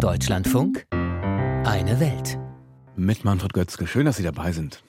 Deutschlandfunk, eine Welt. Mit Manfred Götzke. Schön, dass Sie dabei sind.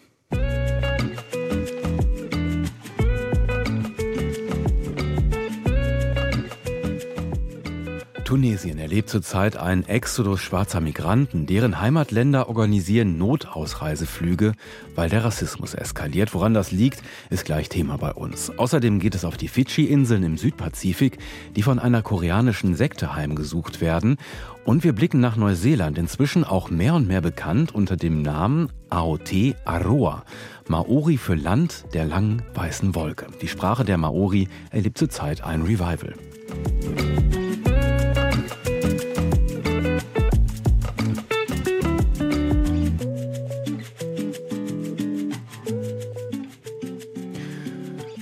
Tunesien erlebt zurzeit einen Exodus schwarzer Migranten. Deren Heimatländer organisieren Notausreiseflüge, weil der Rassismus eskaliert. Woran das liegt, ist gleich Thema bei uns. Außerdem geht es auf die Fidschi-Inseln im Südpazifik, die von einer koreanischen Sekte heimgesucht werden. Und wir blicken nach Neuseeland, inzwischen auch mehr und mehr bekannt unter dem Namen AOT Aroa. Maori für Land der langen weißen Wolke. Die Sprache der Maori erlebt zurzeit ein Revival.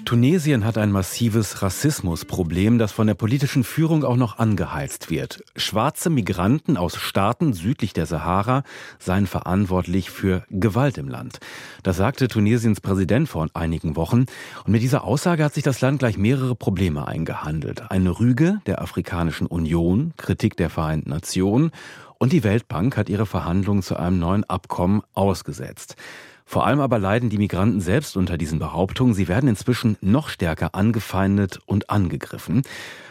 Tunesien hat ein massives Rassismusproblem, das von der politischen Führung auch noch angeheizt wird. Schwarze Migranten aus Staaten südlich der Sahara seien verantwortlich für Gewalt im Land. Das sagte Tunesiens Präsident vor einigen Wochen. Und mit dieser Aussage hat sich das Land gleich mehrere Probleme eingehandelt. Eine Rüge der Afrikanischen Union, Kritik der Vereinten Nationen und die Weltbank hat ihre Verhandlungen zu einem neuen Abkommen ausgesetzt. Vor allem aber leiden die Migranten selbst unter diesen Behauptungen. Sie werden inzwischen noch stärker angefeindet und angegriffen.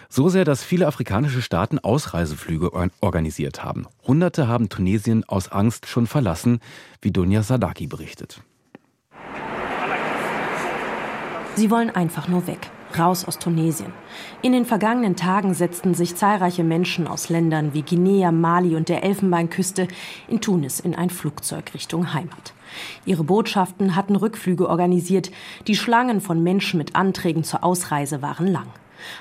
So sehr, dass viele afrikanische Staaten Ausreiseflüge organisiert haben. Hunderte haben Tunesien aus Angst schon verlassen, wie Dunja Sadaki berichtet. Sie wollen einfach nur weg. Raus aus Tunesien. In den vergangenen Tagen setzten sich zahlreiche Menschen aus Ländern wie Guinea, Mali und der Elfenbeinküste in Tunis in ein Flugzeug Richtung Heimat. Ihre Botschaften hatten Rückflüge organisiert. Die Schlangen von Menschen mit Anträgen zur Ausreise waren lang.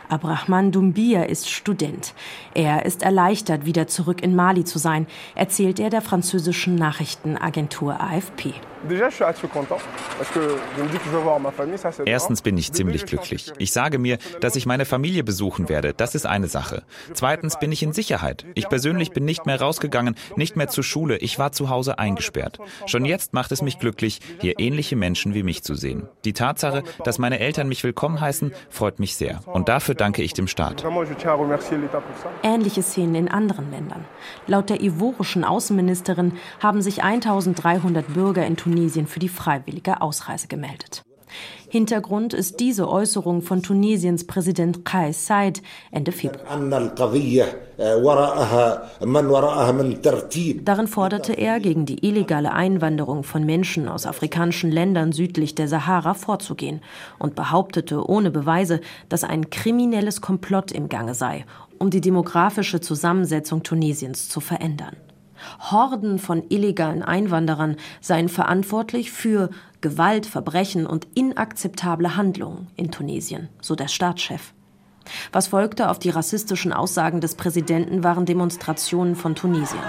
Abrahman Doumbia ist Student. Er ist erleichtert, wieder zurück in Mali zu sein, erzählt er der französischen Nachrichtenagentur AFP. Erstens bin ich ziemlich glücklich. Ich sage mir, dass ich meine Familie besuchen werde. Das ist eine Sache. Zweitens bin ich in Sicherheit. Ich persönlich bin nicht mehr rausgegangen, nicht mehr zur Schule. Ich war zu Hause eingesperrt. Schon jetzt macht es mich glücklich, hier ähnliche Menschen wie mich zu sehen. Die Tatsache, dass meine Eltern mich willkommen heißen, freut mich sehr. Und dafür danke ich dem Staat. Ähnliche Szenen in anderen Ländern. Laut der ivorischen Außenministerin haben sich 1300 Bürger in Tunesien Tunesien für die freiwillige Ausreise gemeldet. Hintergrund ist diese Äußerung von Tunesiens Präsident Kais Saied Ende Februar. Darin forderte er, gegen die illegale Einwanderung von Menschen aus afrikanischen Ländern südlich der Sahara vorzugehen und behauptete ohne Beweise, dass ein kriminelles Komplott im Gange sei, um die demografische Zusammensetzung Tunesiens zu verändern. Horden von illegalen Einwanderern seien verantwortlich für Gewalt, Verbrechen und inakzeptable Handlungen in Tunesien, so der Staatschef. Was folgte auf die rassistischen Aussagen des Präsidenten waren Demonstrationen von Tunesien.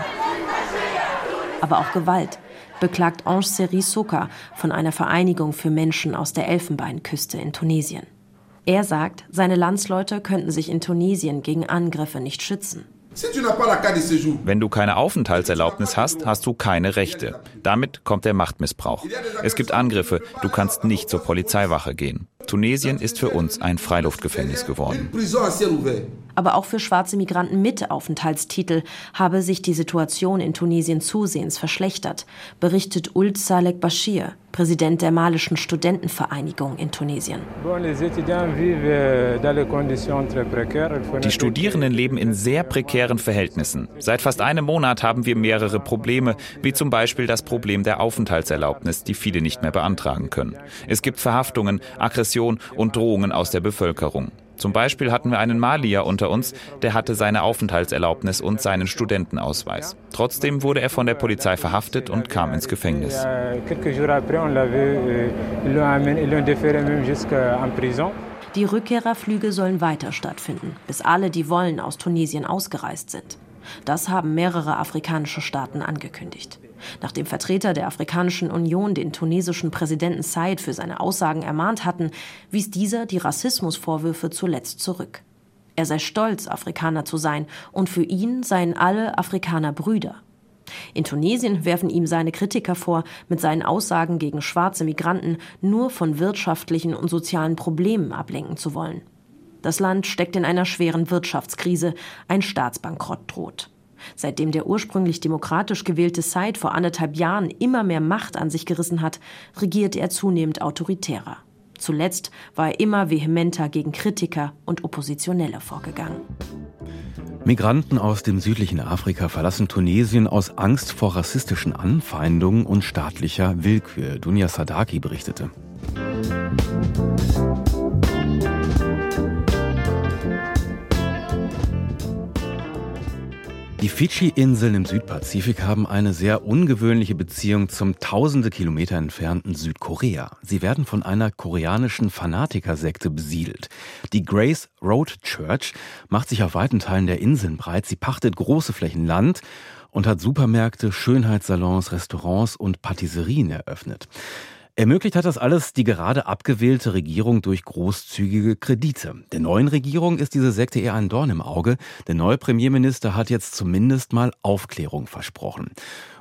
Aber auch Gewalt, beklagt Ange Seri Soka von einer Vereinigung für Menschen aus der Elfenbeinküste in Tunesien. Er sagt, seine Landsleute könnten sich in Tunesien gegen Angriffe nicht schützen. Wenn du keine Aufenthaltserlaubnis hast, hast du keine Rechte. Damit kommt der Machtmissbrauch. Es gibt Angriffe, du kannst nicht zur Polizeiwache gehen. Tunesien ist für uns ein Freiluftgefängnis geworden. Aber auch für schwarze Migranten mit Aufenthaltstitel habe sich die Situation in Tunesien zusehends verschlechtert, berichtet Ult Salek Bashir, Präsident der malischen Studentenvereinigung in Tunesien. Die Studierenden leben in sehr prekären Verhältnissen. Seit fast einem Monat haben wir mehrere Probleme, wie zum Beispiel das Problem der Aufenthaltserlaubnis, die viele nicht mehr beantragen können. Es gibt Verhaftungen, Aggression und Drohungen aus der Bevölkerung. Zum Beispiel hatten wir einen Malier unter uns, der hatte seine Aufenthaltserlaubnis und seinen Studentenausweis. Trotzdem wurde er von der Polizei verhaftet und kam ins Gefängnis. Die Rückkehrerflüge sollen weiter stattfinden, bis alle, die wollen, aus Tunesien ausgereist sind. Das haben mehrere afrikanische Staaten angekündigt. Nachdem Vertreter der Afrikanischen Union den tunesischen Präsidenten Said für seine Aussagen ermahnt hatten, wies dieser die Rassismusvorwürfe zuletzt zurück. Er sei stolz, Afrikaner zu sein, und für ihn seien alle Afrikaner Brüder. In Tunesien werfen ihm seine Kritiker vor, mit seinen Aussagen gegen schwarze Migranten nur von wirtschaftlichen und sozialen Problemen ablenken zu wollen. Das Land steckt in einer schweren Wirtschaftskrise, ein Staatsbankrott droht. Seitdem der ursprünglich demokratisch gewählte Said vor anderthalb Jahren immer mehr Macht an sich gerissen hat, regiert er zunehmend autoritärer. Zuletzt war er immer vehementer gegen Kritiker und Oppositionelle vorgegangen. Migranten aus dem südlichen Afrika verlassen Tunesien aus Angst vor rassistischen Anfeindungen und staatlicher Willkür. Dunja Sadaki berichtete. Die Fidschi-Inseln im Südpazifik haben eine sehr ungewöhnliche Beziehung zum tausende Kilometer entfernten Südkorea. Sie werden von einer koreanischen Fanatikersekte besiedelt. Die Grace Road Church macht sich auf weiten Teilen der Inseln breit. Sie pachtet große Flächen Land und hat Supermärkte, Schönheitssalons, Restaurants und Patisserien eröffnet. Ermöglicht hat das alles die gerade abgewählte Regierung durch großzügige Kredite. Der neuen Regierung ist diese Sekte eher ein Dorn im Auge. Der neue Premierminister hat jetzt zumindest mal Aufklärung versprochen.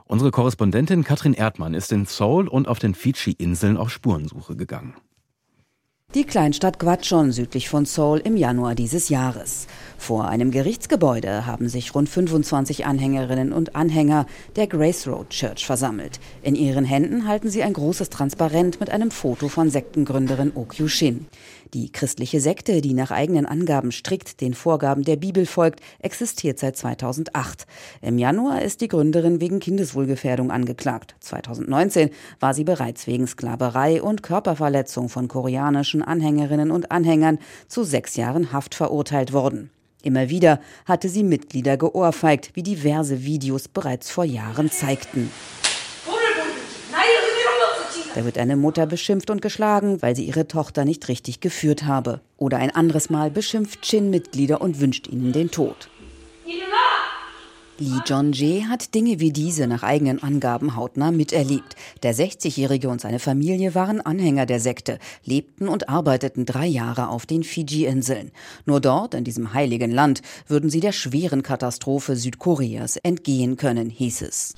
Unsere Korrespondentin Katrin Erdmann ist in Seoul und auf den Fidschi-Inseln auf Spurensuche gegangen. Die Kleinstadt Gwachon südlich von Seoul im Januar dieses Jahres. Vor einem Gerichtsgebäude haben sich rund 25 Anhängerinnen und Anhänger der Grace Road Church versammelt. In ihren Händen halten sie ein großes Transparent mit einem Foto von Sektengründerin Oh Kyu-shin. Die christliche Sekte, die nach eigenen Angaben strikt den Vorgaben der Bibel folgt, existiert seit 2008. Im Januar ist die Gründerin wegen Kindeswohlgefährdung angeklagt. 2019 war sie bereits wegen Sklaverei und Körperverletzung von koreanischen Anhängerinnen und Anhängern zu sechs Jahren Haft verurteilt worden. Immer wieder hatte sie Mitglieder geohrfeigt, wie diverse Videos bereits vor Jahren zeigten. Da wird eine Mutter beschimpft und geschlagen, weil sie ihre Tochter nicht richtig geführt habe. Oder ein anderes Mal beschimpft Chin Mitglieder und wünscht ihnen den Tod. Lee Jong-jae hat Dinge wie diese nach eigenen Angaben hautnah miterlebt. Der 60-Jährige und seine Familie waren Anhänger der Sekte, lebten und arbeiteten drei Jahre auf den Fiji-Inseln. Nur dort, in diesem heiligen Land, würden sie der schweren Katastrophe Südkoreas entgehen können, hieß es.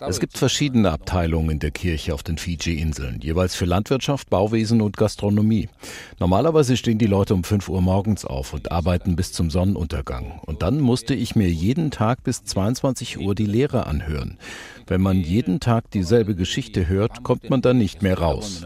Es gibt verschiedene Abteilungen in der Kirche auf den Fiji-Inseln, jeweils für Landwirtschaft, Bauwesen und Gastronomie. Normalerweise stehen die Leute um 5 Uhr morgens auf und arbeiten bis zum Sonnenuntergang. Und dann musste ich mir jeden Tag bis 22 Uhr die Lehre anhören. Wenn man jeden Tag dieselbe Geschichte hört, kommt man dann nicht mehr raus.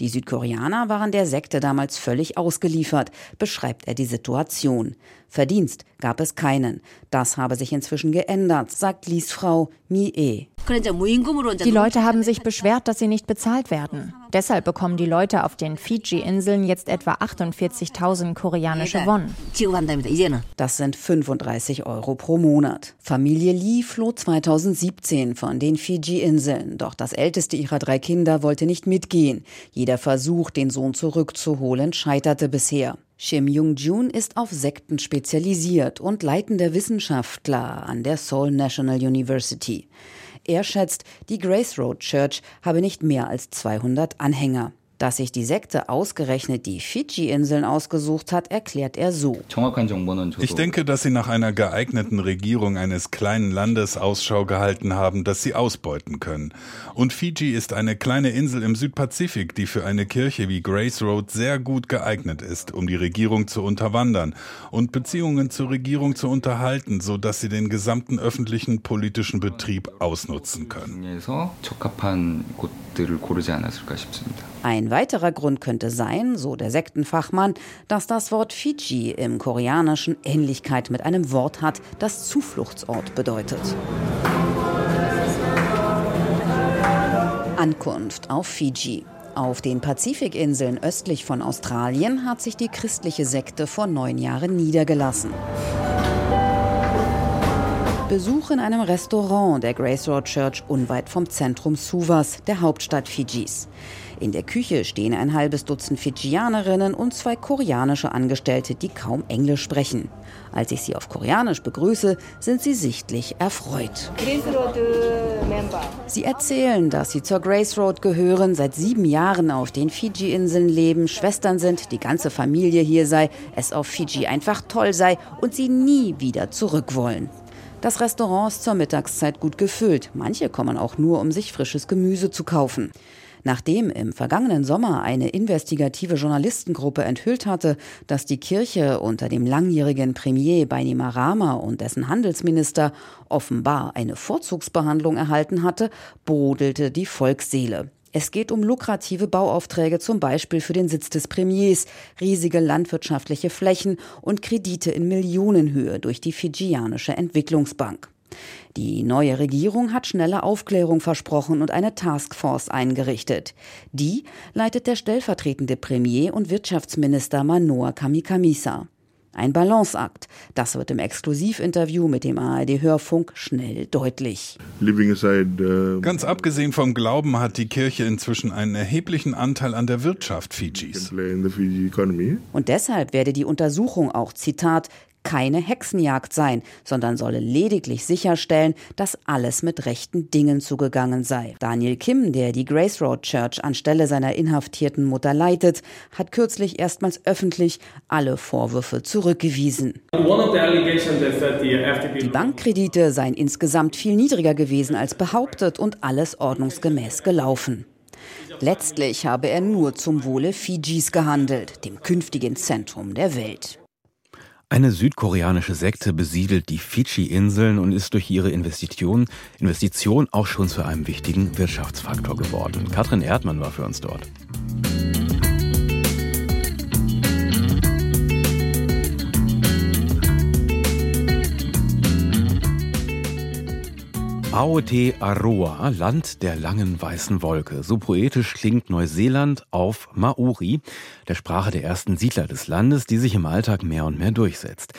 Die Südkoreaner waren der Sekte damals völlig ausgeliefert, beschreibt er die Situation. Verdienst gab es keinen. Das habe sich inzwischen geändert, sagt Lies Frau Mi-e. Die Leute haben sich beschwert, dass sie nicht bezahlt werden. Deshalb bekommen die Leute auf den Fiji-Inseln jetzt etwa 48.000 koreanische Won. Das sind 35 Euro pro Monat. Familie Lee floh 2017 von den Fiji-Inseln. Doch das älteste ihrer drei Kinder wollte nicht mitgehen. Jeder Versuch, den Sohn zurückzuholen, scheiterte bisher. Shim Jung-jun ist auf Sekten spezialisiert und leitender Wissenschaftler an der Seoul National University. Er schätzt, die Grace Road Church habe nicht mehr als 200 Anhänger. Dass sich die Sekte ausgerechnet die Fidschi-Inseln ausgesucht hat, erklärt er so. Ich denke, dass sie nach einer geeigneten Regierung eines kleinen Landes Ausschau gehalten haben, das sie ausbeuten können. Und Fiji ist eine kleine Insel im Südpazifik, die für eine Kirche wie Grace Road sehr gut geeignet ist, um die Regierung zu unterwandern und Beziehungen zur Regierung zu unterhalten, sodass sie den gesamten öffentlichen politischen Betrieb ausnutzen können. Ein weiterer Grund könnte sein, so der Sektenfachmann, dass das Wort Fiji im Koreanischen Ähnlichkeit mit einem Wort hat, das Zufluchtsort bedeutet. Ankunft auf Fiji. Auf den Pazifikinseln östlich von Australien hat sich die christliche Sekte vor neun Jahren niedergelassen. Besuch in einem Restaurant der Grace Road Church unweit vom Zentrum Suvas, der Hauptstadt Fijis. In der Küche stehen ein halbes Dutzend Fidschianerinnen und zwei koreanische Angestellte, die kaum Englisch sprechen. Als ich sie auf Koreanisch begrüße, sind sie sichtlich erfreut. Sie erzählen, dass sie zur Grace Road gehören, seit sieben Jahren auf den Fiji-Inseln leben, Schwestern sind, die ganze Familie hier sei, es auf Fiji einfach toll sei und sie nie wieder zurück wollen. Das Restaurant ist zur Mittagszeit gut gefüllt. Manche kommen auch nur, um sich frisches Gemüse zu kaufen. Nachdem im vergangenen Sommer eine investigative Journalistengruppe enthüllt hatte, dass die Kirche unter dem langjährigen Premier Bainimarama und dessen Handelsminister offenbar eine Vorzugsbehandlung erhalten hatte, brodelte die Volksseele. Es geht um lukrative Bauaufträge, zum Beispiel für den Sitz des Premiers, riesige landwirtschaftliche Flächen und Kredite in Millionenhöhe durch die Fijianische Entwicklungsbank. Die neue Regierung hat schnelle Aufklärung versprochen und eine Taskforce eingerichtet. Die leitet der stellvertretende Premier und Wirtschaftsminister Manoa Kamikamisa. Ein Balanceakt. Das wird im Exklusivinterview mit dem ARD-Hörfunk schnell deutlich. Uh, Ganz abgesehen vom Glauben hat die Kirche inzwischen einen erheblichen Anteil an der Wirtschaft Fidschis. Und deshalb werde die Untersuchung auch, Zitat, keine Hexenjagd sein, sondern solle lediglich sicherstellen, dass alles mit rechten Dingen zugegangen sei. Daniel Kim, der die Grace Road Church anstelle seiner inhaftierten Mutter leitet, hat kürzlich erstmals öffentlich alle Vorwürfe zurückgewiesen. Die Bankkredite seien insgesamt viel niedriger gewesen als behauptet und alles ordnungsgemäß gelaufen. Letztlich habe er nur zum Wohle Fidschis gehandelt, dem künftigen Zentrum der Welt. Eine südkoreanische Sekte besiedelt die Fidschi-Inseln und ist durch ihre Investition, Investition auch schon zu einem wichtigen Wirtschaftsfaktor geworden. Katrin Erdmann war für uns dort. Aotearoa, Land der langen weißen Wolke. So poetisch klingt Neuseeland auf Maori, der Sprache der ersten Siedler des Landes, die sich im Alltag mehr und mehr durchsetzt.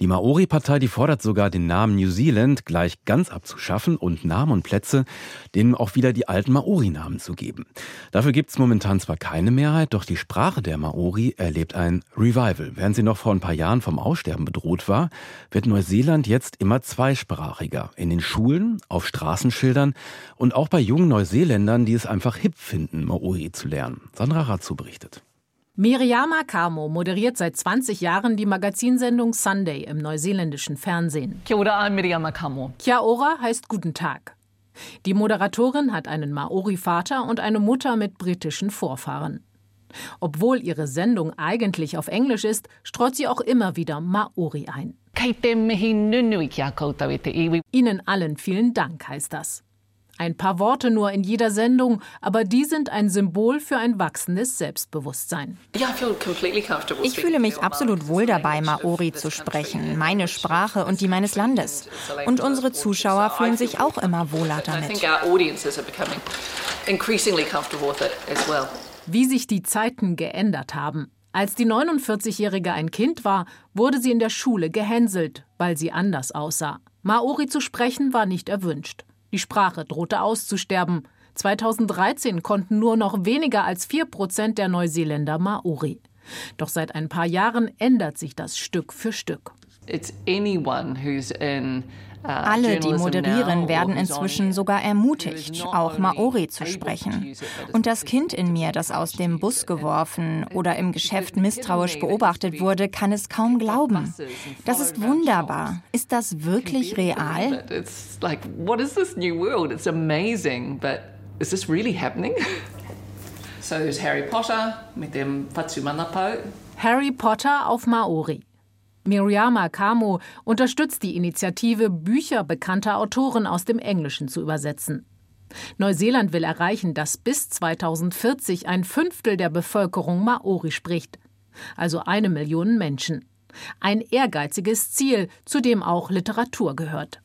Die Maori-Partei, die fordert sogar, den Namen New Zealand gleich ganz abzuschaffen und Namen und Plätze denen auch wieder die alten Maori-Namen zu geben. Dafür gibt es momentan zwar keine Mehrheit, doch die Sprache der Maori erlebt ein Revival. Während sie noch vor ein paar Jahren vom Aussterben bedroht war, wird Neuseeland jetzt immer zweisprachiger. In den Schulen, auf Straßenschildern und auch bei jungen Neuseeländern, die es einfach hip finden, Maori zu lernen. Sandra Ratzu berichtet. Miriama Kamo moderiert seit 20 Jahren die Magazinsendung Sunday im neuseeländischen Fernsehen. Kia ora, Miriama Kamo. Kia ora heißt Guten Tag. Die Moderatorin hat einen Maori-Vater und eine Mutter mit britischen Vorfahren. Obwohl ihre Sendung eigentlich auf Englisch ist, streut sie auch immer wieder Maori ein. Ihnen allen vielen Dank heißt das. Ein paar Worte nur in jeder Sendung, aber die sind ein Symbol für ein wachsendes Selbstbewusstsein. Ich fühle mich absolut wohl dabei, Maori zu sprechen, meine Sprache und die meines Landes. Und unsere Zuschauer fühlen sich auch immer wohler damit. Wie sich die Zeiten geändert haben. Als die 49-Jährige ein Kind war, wurde sie in der Schule gehänselt, weil sie anders aussah. Maori zu sprechen war nicht erwünscht. Die Sprache drohte auszusterben. 2013 konnten nur noch weniger als 4 Prozent der Neuseeländer Maori. Doch seit ein paar Jahren ändert sich das Stück für Stück. It's anyone who's in Alle, die moderieren, werden inzwischen sogar ermutigt, auch Maori zu sprechen. Und das Kind in mir, das aus dem Bus geworfen oder im Geschäft misstrauisch beobachtet wurde, kann es kaum glauben. Das ist wunderbar. Ist das wirklich real? So there's Harry Potter mit dem Fatsumanapau. Harry Potter auf Maori. Miriama Kamo unterstützt die Initiative, Bücher bekannter Autoren aus dem Englischen zu übersetzen. Neuseeland will erreichen, dass bis 2040 ein Fünftel der Bevölkerung Maori spricht, also eine Million Menschen. Ein ehrgeiziges Ziel, zu dem auch Literatur gehört.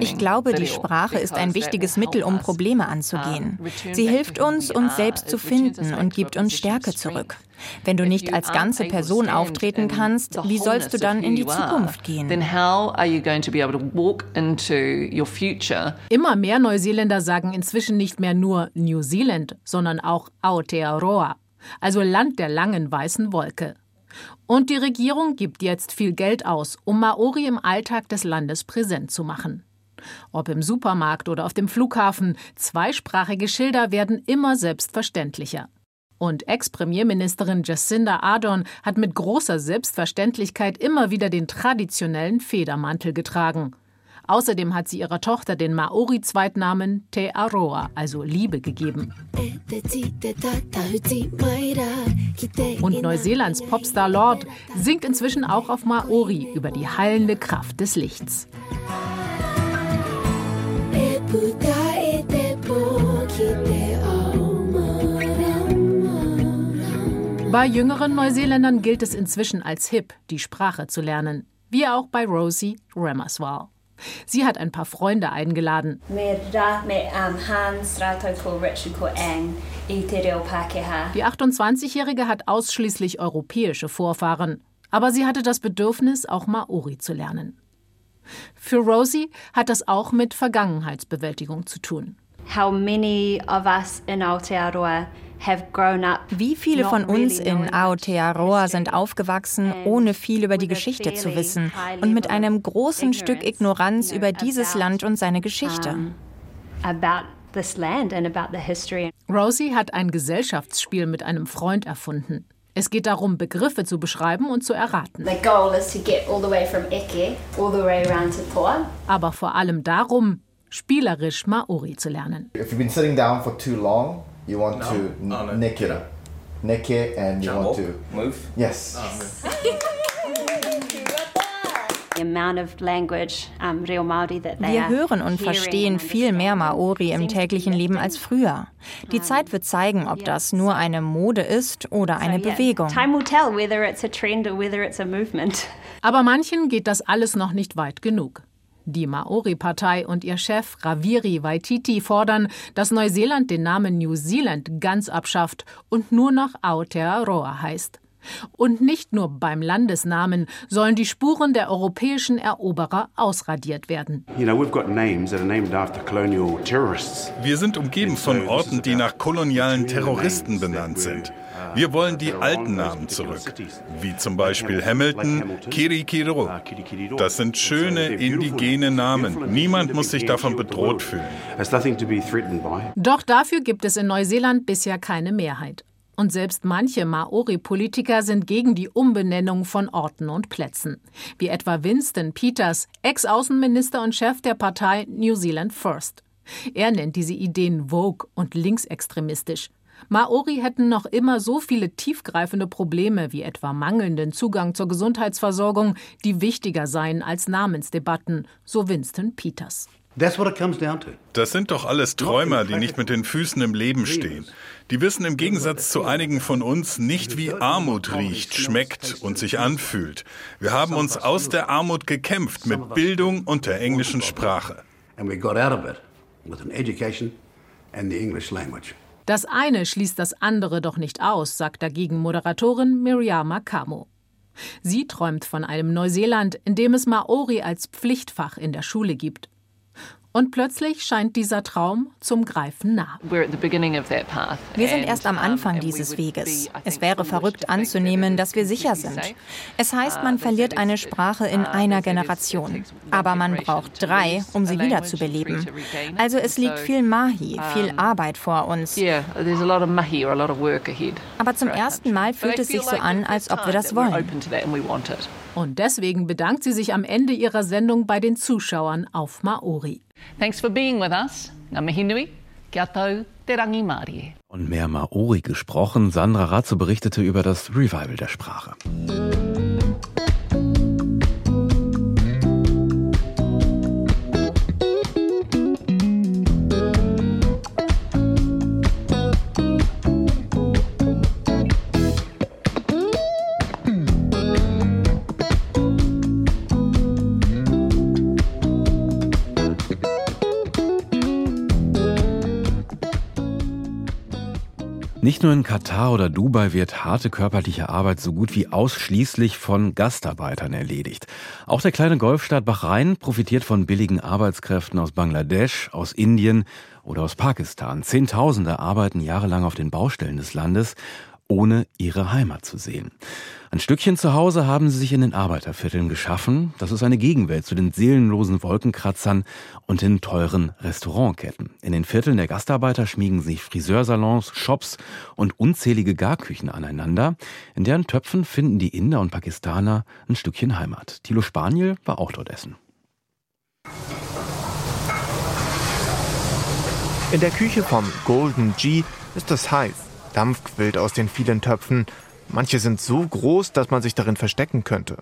Ich glaube, die Sprache ist ein wichtiges Mittel, um Probleme anzugehen. Sie hilft uns, uns selbst zu finden und gibt uns Stärke zurück. Wenn du nicht als ganze Person auftreten kannst, wie sollst du dann in die Zukunft gehen? Immer mehr Neuseeländer sagen inzwischen nicht mehr nur New Zealand, sondern auch Aotearoa, also Land der langen weißen Wolke. Und die Regierung gibt jetzt viel Geld aus, um Maori im Alltag des Landes präsent zu machen. Ob im Supermarkt oder auf dem Flughafen, zweisprachige Schilder werden immer selbstverständlicher. Und Ex-Premierministerin Jacinda Ardern hat mit großer Selbstverständlichkeit immer wieder den traditionellen Federmantel getragen. Außerdem hat sie ihrer Tochter den Maori-Zweitnamen Te Aroa, also Liebe, gegeben. Und Neuseelands Popstar Lord singt inzwischen auch auf Maori über die heilende Kraft des Lichts. Bei jüngeren Neuseeländern gilt es inzwischen als hip, die Sprache zu lernen, wie auch bei Rosie Ramaswal. Sie hat ein paar Freunde eingeladen. Die 28-Jährige hat ausschließlich europäische Vorfahren, aber sie hatte das Bedürfnis, auch Maori zu lernen. Für Rosie hat das auch mit Vergangenheitsbewältigung zu tun. How many of us in Aotearoa wie viele von uns in Aotearoa sind aufgewachsen, ohne viel über die Geschichte zu wissen und mit einem großen Stück Ignoranz über dieses Land und seine Geschichte? Rosie hat ein Gesellschaftsspiel mit einem Freund erfunden. Es geht darum, Begriffe zu beschreiben und zu erraten. Aber vor allem darum, spielerisch Maori zu lernen. If you've been sitting down for too long, you want no. to oh, no. nick it. Nick it and you Jump want to move. Yes. Move. Wir hören und verstehen viel mehr Maori im täglichen Leben als früher. Die Zeit wird zeigen, ob das nur eine Mode ist oder eine Bewegung. Aber manchen geht das alles noch nicht weit genug. Die Maori-Partei und ihr Chef Raviri Waititi fordern, dass Neuseeland den Namen New Zealand ganz abschafft und nur noch Aotearoa heißt. Und nicht nur beim Landesnamen sollen die Spuren der europäischen Eroberer ausradiert werden. Wir sind umgeben von Orten, die nach kolonialen Terroristen benannt sind. Wir wollen die alten Namen zurück, wie zum Beispiel Hamilton, Kirikiro. Das sind schöne indigene Namen. Niemand muss sich davon bedroht fühlen. Doch dafür gibt es in Neuseeland bisher keine Mehrheit. Und selbst manche Maori-Politiker sind gegen die Umbenennung von Orten und Plätzen. Wie etwa Winston Peters, Ex-Außenminister und Chef der Partei New Zealand First. Er nennt diese Ideen vogue und linksextremistisch. Maori hätten noch immer so viele tiefgreifende Probleme wie etwa mangelnden Zugang zur Gesundheitsversorgung, die wichtiger seien als Namensdebatten, so Winston Peters. Das sind doch alles Träumer, die nicht mit den Füßen im Leben stehen. Die wissen im Gegensatz zu einigen von uns nicht, wie Armut riecht, schmeckt und sich anfühlt. Wir haben uns aus der Armut gekämpft mit Bildung und der englischen Sprache. Das eine schließt das andere doch nicht aus, sagt dagegen Moderatorin Miriama Kamo. Sie träumt von einem Neuseeland, in dem es Maori als Pflichtfach in der Schule gibt. Und plötzlich scheint dieser Traum zum Greifen nah. Wir sind erst am Anfang dieses Weges. Es wäre verrückt anzunehmen, dass wir sicher sind. Es heißt, man verliert eine Sprache in einer Generation. Aber man braucht drei, um sie wiederzubeleben. Also es liegt viel Mahi, viel Arbeit vor uns. Aber zum ersten Mal fühlt es sich so an, als ob wir das wollen. Und deswegen bedankt sie sich am Ende ihrer Sendung bei den Zuschauern auf Maori. Thanks for being with us. Ngā mihi nui, kia tau te rangi Mārie. Und mehr Maori gesprochen. Sandra Razzo berichtete über das Revival der Sprache. Nur in Katar oder Dubai wird harte körperliche Arbeit so gut wie ausschließlich von Gastarbeitern erledigt. Auch der kleine Golfstaat Bahrain profitiert von billigen Arbeitskräften aus Bangladesch, aus Indien oder aus Pakistan. Zehntausende arbeiten jahrelang auf den Baustellen des Landes ohne ihre Heimat zu sehen. Ein Stückchen zu Hause haben sie sich in den Arbeitervierteln geschaffen. Das ist eine Gegenwelt zu den seelenlosen Wolkenkratzern und den teuren Restaurantketten. In den Vierteln der Gastarbeiter schmiegen sich Friseursalons, Shops und unzählige Garküchen aneinander. In deren Töpfen finden die Inder und Pakistaner ein Stückchen Heimat. Thilo Spaniel war auch dort essen. In der Küche vom Golden G ist es heiß. Dampf quillt aus den vielen Töpfen. Manche sind so groß, dass man sich darin verstecken könnte.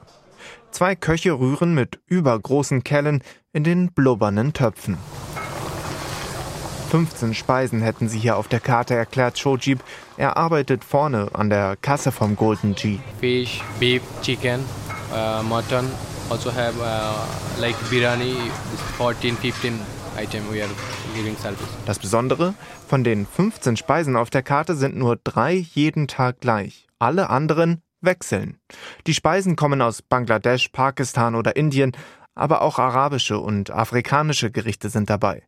Zwei Köche rühren mit übergroßen Kellen in den blubbernden Töpfen. 15 Speisen hätten sie hier auf der Karte, erklärt Shojib. Er arbeitet vorne an der Kasse vom Golden G. Fish, beef, chicken, uh, mutton, also have uh, like biryani, 14, 15 service. Das Besondere, von den 15 Speisen auf der Karte sind nur drei jeden Tag gleich. Alle anderen wechseln. Die Speisen kommen aus Bangladesch, Pakistan oder Indien, aber auch arabische und afrikanische Gerichte sind dabei.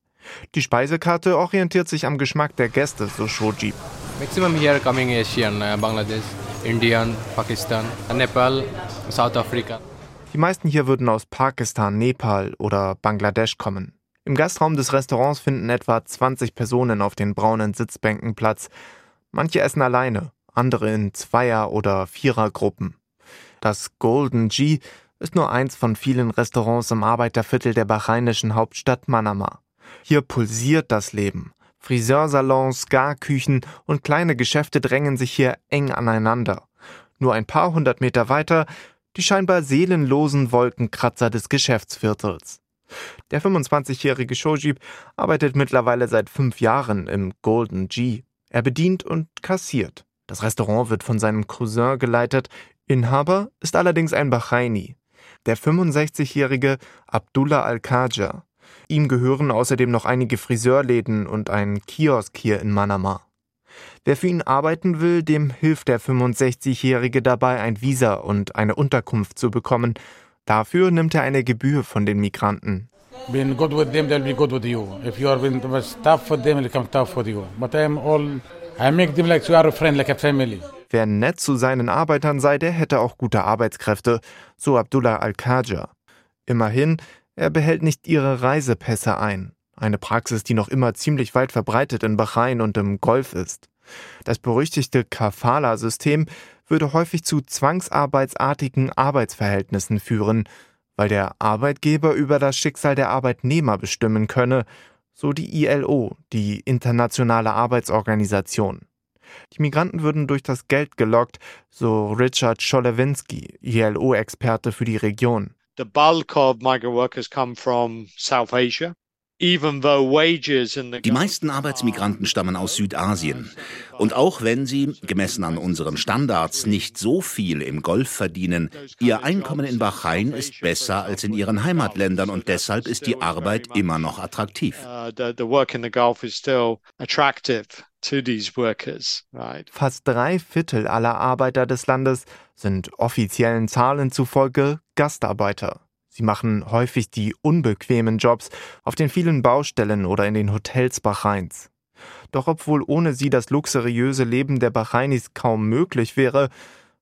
Die Speisekarte orientiert sich am Geschmack der Gäste, so Shojib. Maximum here coming Asian, uh, Bangladesh, Indian, Pakistan, Nepal, South Africa. Die meisten hier würden aus Pakistan, Nepal oder Bangladesch kommen. Im Gastraum des Restaurants finden etwa 20 Personen auf den braunen Sitzbänken Platz. Manche essen alleine, andere in Zweier- oder Vierergruppen. Das Golden G ist nur eins von vielen Restaurants im Arbeiterviertel der bahreinischen Hauptstadt Manama. Hier pulsiert das Leben. Friseursalons, Garküchen und kleine Geschäfte drängen sich hier eng aneinander. Nur ein paar hundert Meter weiter die scheinbar seelenlosen Wolkenkratzer des Geschäftsviertels. Der 25-jährige Shojib arbeitet mittlerweile seit fünf Jahren im Golden G. Er bedient und kassiert. Das Restaurant wird von seinem Cousin geleitet. Inhaber ist allerdings ein Bahraini. Der 65-jährige Abdullah Al-Khaja. Ihm gehören außerdem noch einige Friseurläden und ein Kiosk hier in Manama. Wer für ihn arbeiten will, dem hilft der 65-Jährige dabei, ein Visa und eine Unterkunft zu bekommen. Dafür nimmt er eine Gebühr von den Migranten. Being good with them, they'll be good with you. If you are tough for them, they'll come tough for you. But I'm all, I make them like you are a friend, like a family. Wer nett zu seinen Arbeitern sei, der hätte auch gute Arbeitskräfte, so Abdullah Al-Khaja. Immerhin, er behält nicht ihre Reisepässe ein. Eine Praxis, die noch immer ziemlich weit verbreitet in Bahrain und im Golf ist. Das berüchtigte Kafala-System würde häufig zu zwangsarbeitsartigen Arbeitsverhältnissen führen, weil der Arbeitgeber über das Schicksal der Arbeitnehmer bestimmen könne, so die ILO, die Internationale Arbeitsorganisation. Die Migranten würden durch das Geld gelockt, so Richard Scholewinski, ILO-Experte für die Region. The bulk of migrant workers come from South Asia. Die meisten Arbeitsmigranten stammen aus Südasien. Und auch wenn sie, gemessen an unseren Standards, nicht so viel im Golf verdienen, ihr Einkommen in Bahrain ist besser als in ihren Heimatländern und deshalb ist die Arbeit immer noch attraktiv. Uh, Fast drei Viertel aller Arbeiter des Landes sind offiziellen Zahlen zufolge Gastarbeiter. Sie machen häufig die unbequemen Jobs auf den vielen Baustellen oder in den Hotels Bahrains. Doch obwohl ohne sie das luxuriöse Leben der Bahrainis kaum möglich wäre,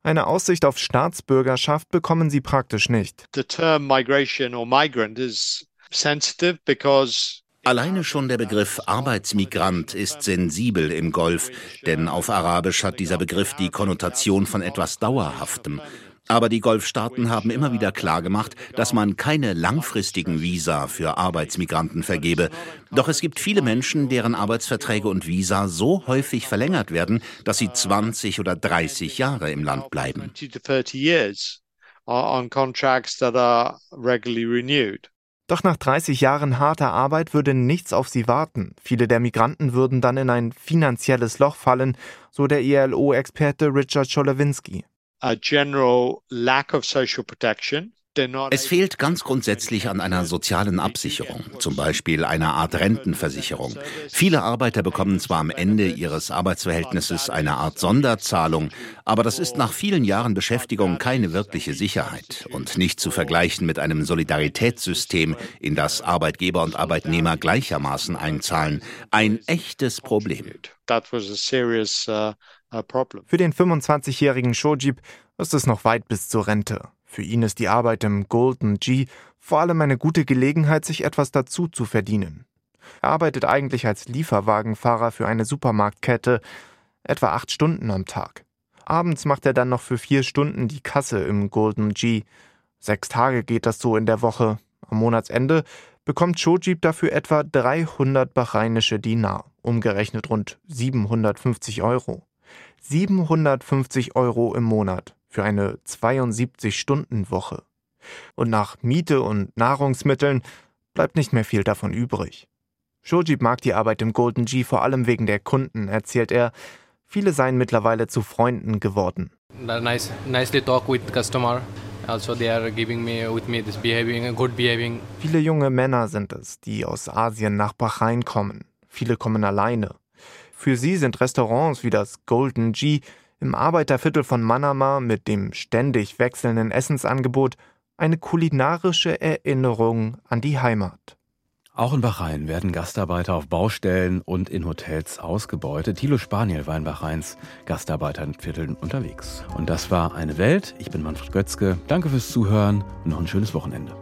eine Aussicht auf Staatsbürgerschaft bekommen sie praktisch nicht. The term migration or migrant is sensitive because Alleine schon der Begriff Arbeitsmigrant ist sensibel im Golf, denn auf Arabisch hat dieser Begriff die Konnotation von etwas Dauerhaftem. Aber die Golfstaaten haben immer wieder klargemacht, dass man keine langfristigen Visa für Arbeitsmigranten vergebe. Doch es gibt viele Menschen, deren Arbeitsverträge und Visa so häufig verlängert werden, dass sie 20 oder 30 Jahre im Land bleiben. Doch nach 30 Jahren harter Arbeit würde nichts auf sie warten. Viele der Migranten würden dann in ein finanzielles Loch fallen, so der ILO-Experte Richard Cholewinski a general lack of social protection. Es fehlt ganz grundsätzlich an einer sozialen Absicherung, zum Beispiel einer Art Rentenversicherung. Viele Arbeiter bekommen zwar am Ende ihres Arbeitsverhältnisses eine Art Sonderzahlung, aber das ist nach vielen Jahren Beschäftigung keine wirkliche Sicherheit und nicht zu vergleichen mit einem Solidaritätssystem, in das Arbeitgeber und Arbeitnehmer gleichermaßen einzahlen. Ein echtes Problem. Uh, für den 25-jährigen Shojib ist es noch weit bis zur Rente. Für ihn ist die Arbeit im Golden G vor allem eine gute Gelegenheit, sich etwas dazu zu verdienen. Er arbeitet eigentlich als Lieferwagenfahrer für eine Supermarktkette, etwa acht Stunden am Tag. Abends macht er dann noch für vier Stunden die Kasse im Golden G. Sechs Tage geht das so in der Woche. Am Monatsende bekommt Shojib dafür etwa 300 bahrainische Dinar umgerechnet rund 750 Euro. 750 Euro im Monat für eine 72-Stunden-Woche. Und nach Miete und Nahrungsmitteln bleibt nicht mehr viel davon übrig. Shojib mag die Arbeit im Golden G vor allem wegen der Kunden, erzählt er. Viele seien mittlerweile zu Freunden geworden. Nice, nicely talk with customer. Also they are giving me with me this behaving, good behaving. Viele junge Männer sind es, die aus Asien nach Bahrain kommen. Viele kommen alleine. Für sie sind Restaurants wie das Golden G im Arbeiterviertel von Manama mit dem ständig wechselnden Essensangebot eine kulinarische Erinnerung an die Heimat. Auch in Bahrain werden Gastarbeiter auf Baustellen und in Hotels ausgebeutet. Thilo Spaniel war in Bahrains Gastarbeitervierteln unterwegs. Und das war eine Welt. Ich bin Manfred Götzke. Danke fürs Zuhören und noch ein schönes Wochenende.